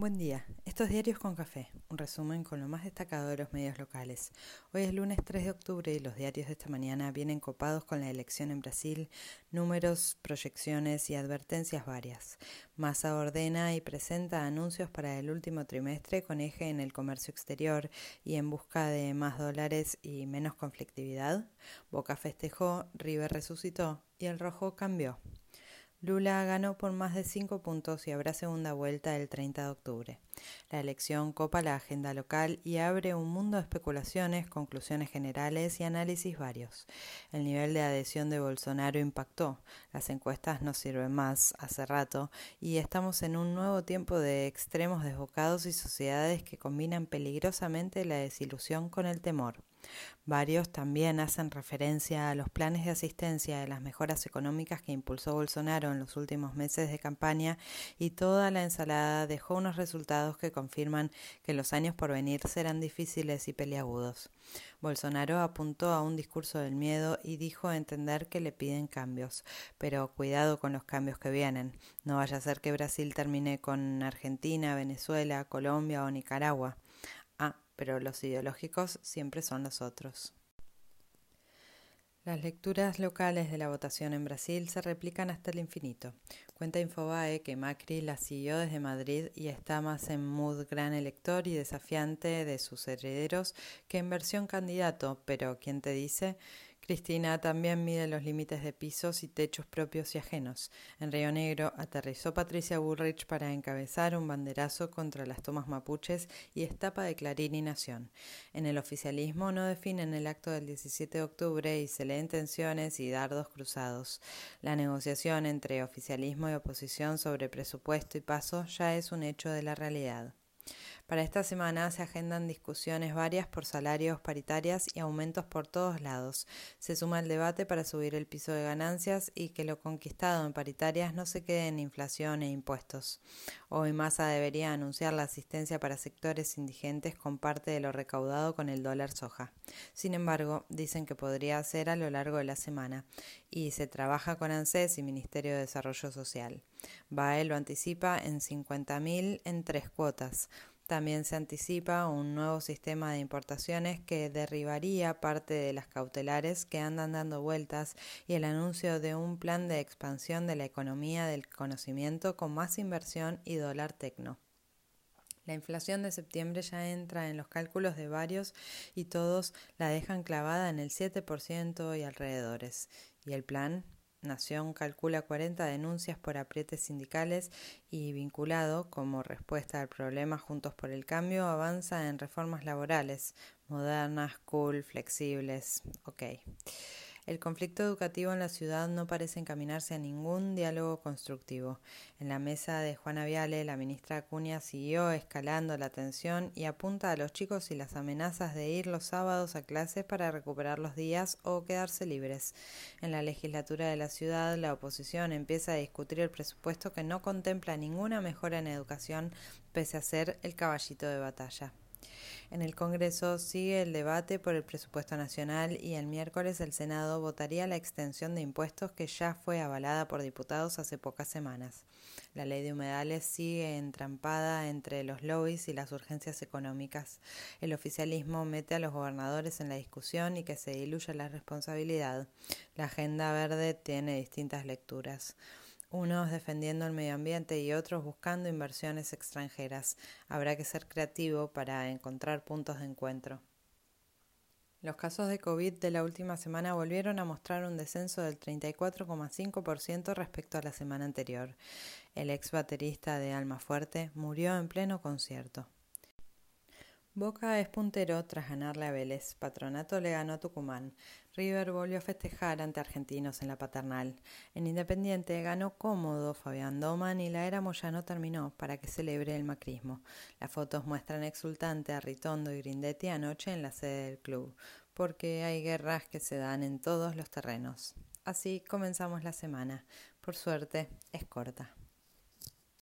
Buen día, estos diarios con café, un resumen con lo más destacado de los medios locales. Hoy es lunes 3 de octubre y los diarios de esta mañana vienen copados con la elección en Brasil, números, proyecciones y advertencias varias. Massa ordena y presenta anuncios para el último trimestre con eje en el comercio exterior y en busca de más dólares y menos conflictividad. Boca festejó, River resucitó y el rojo cambió. Lula ganó por más de cinco puntos y habrá segunda vuelta el 30 de octubre. La elección copa la agenda local y abre un mundo de especulaciones, conclusiones generales y análisis varios. El nivel de adhesión de Bolsonaro impactó. Las encuestas no sirven más hace rato y estamos en un nuevo tiempo de extremos desbocados y sociedades que combinan peligrosamente la desilusión con el temor. Varios también hacen referencia a los planes de asistencia de las mejoras económicas que impulsó Bolsonaro en los últimos meses de campaña y toda la ensalada dejó unos resultados que confirman que los años por venir serán difíciles y peliagudos. Bolsonaro apuntó a un discurso del miedo y dijo entender que le piden cambios, pero cuidado con los cambios que vienen. No vaya a ser que Brasil termine con Argentina, Venezuela, Colombia o Nicaragua pero los ideológicos siempre son los otros. Las lecturas locales de la votación en Brasil se replican hasta el infinito. Cuenta Infobae que Macri la siguió desde Madrid y está más en mood gran elector y desafiante de sus herederos que en versión candidato, pero ¿quién te dice? Cristina también mide los límites de pisos y techos propios y ajenos. En Río Negro aterrizó Patricia Bullrich para encabezar un banderazo contra las tomas mapuches y estapa de Clarín y Nación. En el oficialismo no definen el acto del 17 de octubre y se leen tensiones y dardos cruzados. La negociación entre oficialismo y oposición sobre presupuesto y paso ya es un hecho de la realidad. Para esta semana se agendan discusiones varias por salarios paritarias y aumentos por todos lados. Se suma el debate para subir el piso de ganancias y que lo conquistado en paritarias no se quede en inflación e impuestos. Hoy Massa debería anunciar la asistencia para sectores indigentes con parte de lo recaudado con el dólar soja. Sin embargo, dicen que podría ser a lo largo de la semana y se trabaja con ANSES y Ministerio de Desarrollo Social. BAE lo anticipa en 50.000 en tres cuotas. También se anticipa un nuevo sistema de importaciones que derribaría parte de las cautelares que andan dando vueltas y el anuncio de un plan de expansión de la economía del conocimiento con más inversión y dólar tecno. La inflación de septiembre ya entra en los cálculos de varios y todos la dejan clavada en el 7% y alrededores. ¿Y el plan? Nación calcula 40 denuncias por aprietes sindicales y vinculado, como respuesta al problema Juntos por el Cambio, avanza en reformas laborales, modernas, cool, flexibles. Ok. El conflicto educativo en la ciudad no parece encaminarse a ningún diálogo constructivo. En la mesa de Juana Viale, la ministra Acuña siguió escalando la tensión y apunta a los chicos y las amenazas de ir los sábados a clases para recuperar los días o quedarse libres. En la legislatura de la ciudad, la oposición empieza a discutir el presupuesto que no contempla ninguna mejora en educación pese a ser el caballito de batalla. En el Congreso sigue el debate por el presupuesto nacional y el miércoles el Senado votaría la extensión de impuestos que ya fue avalada por diputados hace pocas semanas. La ley de humedales sigue entrampada entre los lobbies y las urgencias económicas. El oficialismo mete a los gobernadores en la discusión y que se diluya la responsabilidad. La agenda verde tiene distintas lecturas unos defendiendo el medio ambiente y otros buscando inversiones extranjeras. Habrá que ser creativo para encontrar puntos de encuentro. Los casos de COVID de la última semana volvieron a mostrar un descenso del 34,5% respecto a la semana anterior. El ex baterista de Alma Fuerte murió en pleno concierto. Boca es puntero tras ganarle a Vélez. Patronato le ganó a Tucumán. River volvió a festejar ante argentinos en la paternal. En Independiente ganó cómodo Fabián Doman y la era Moyano terminó para que celebre el macrismo. Las fotos muestran exultante a Ritondo y Grindetti anoche en la sede del club, porque hay guerras que se dan en todos los terrenos. Así comenzamos la semana. Por suerte, es corta.